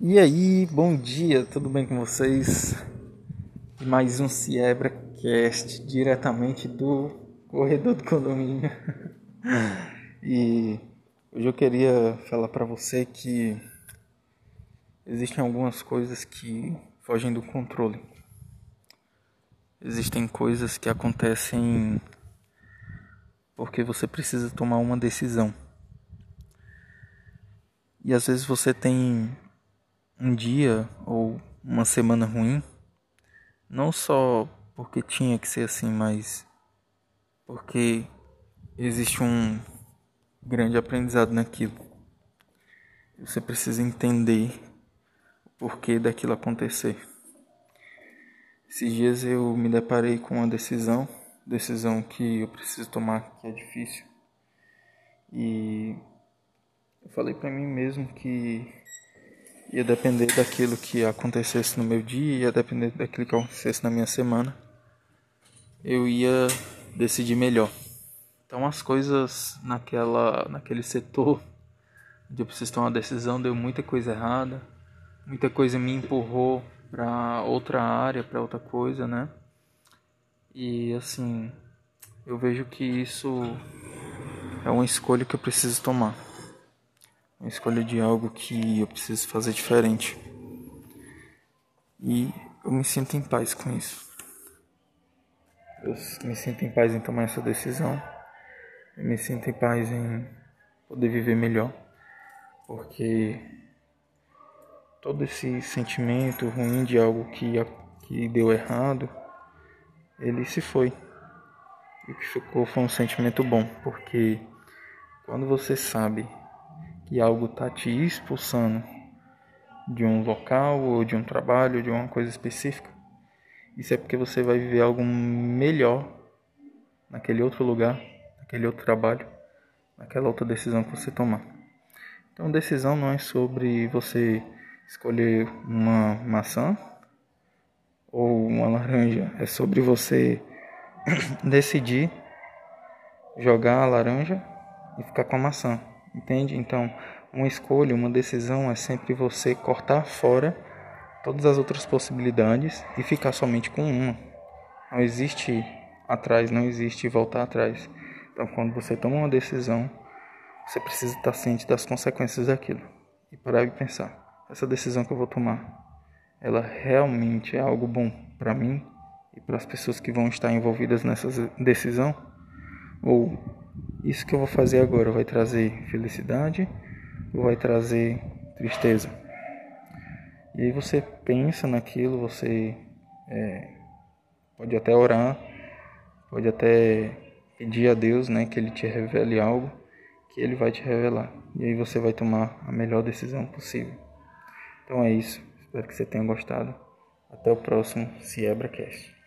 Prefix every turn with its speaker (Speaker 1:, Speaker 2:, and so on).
Speaker 1: E aí, bom dia, tudo bem com vocês? Mais um Cast diretamente do corredor do condomínio. E hoje eu queria falar para você que existem algumas coisas que fogem do controle. Existem coisas que acontecem porque você precisa tomar uma decisão. E às vezes você tem um dia ou uma semana ruim, não só porque tinha que ser assim, mas porque existe um grande aprendizado naquilo. Você precisa entender o porquê daquilo acontecer. Esses dias eu me deparei com uma decisão, decisão que eu preciso tomar, que é difícil. E eu falei para mim mesmo que ia depender daquilo que acontecesse no meu dia, ia depender daquilo que acontecesse na minha semana. Eu ia decidir melhor. Então as coisas naquela naquele setor onde eu preciso tomar uma decisão deu muita coisa errada, muita coisa me empurrou para outra área, para outra coisa, né? E assim, eu vejo que isso é uma escolha que eu preciso tomar uma escolha de algo que eu preciso fazer diferente. E eu me sinto em paz com isso. Eu me sinto em paz em tomar essa decisão. Eu me sinto em paz em poder viver melhor. Porque todo esse sentimento ruim de algo que, que deu errado, ele se foi. E o que ficou foi um sentimento bom, porque quando você sabe que algo está te expulsando de um local ou de um trabalho, de uma coisa específica, isso é porque você vai viver algo melhor naquele outro lugar, naquele outro trabalho, naquela outra decisão que você tomar. Então, decisão não é sobre você escolher uma maçã ou uma laranja, é sobre você decidir jogar a laranja e ficar com a maçã. Entende? Então, uma escolha, uma decisão é sempre você cortar fora todas as outras possibilidades e ficar somente com uma. Não existe atrás, não existe voltar atrás. Então, quando você toma uma decisão, você precisa estar ciente das consequências daquilo e parar e pensar: essa decisão que eu vou tomar, ela realmente é algo bom para mim e para as pessoas que vão estar envolvidas nessa decisão? Ou isso que eu vou fazer agora vai trazer felicidade ou vai trazer tristeza? E aí você pensa naquilo, você é, pode até orar, pode até pedir a Deus né, que Ele te revele algo, que Ele vai te revelar. E aí você vai tomar a melhor decisão possível. Então é isso. Espero que você tenha gostado. Até o próximo CiebraCast.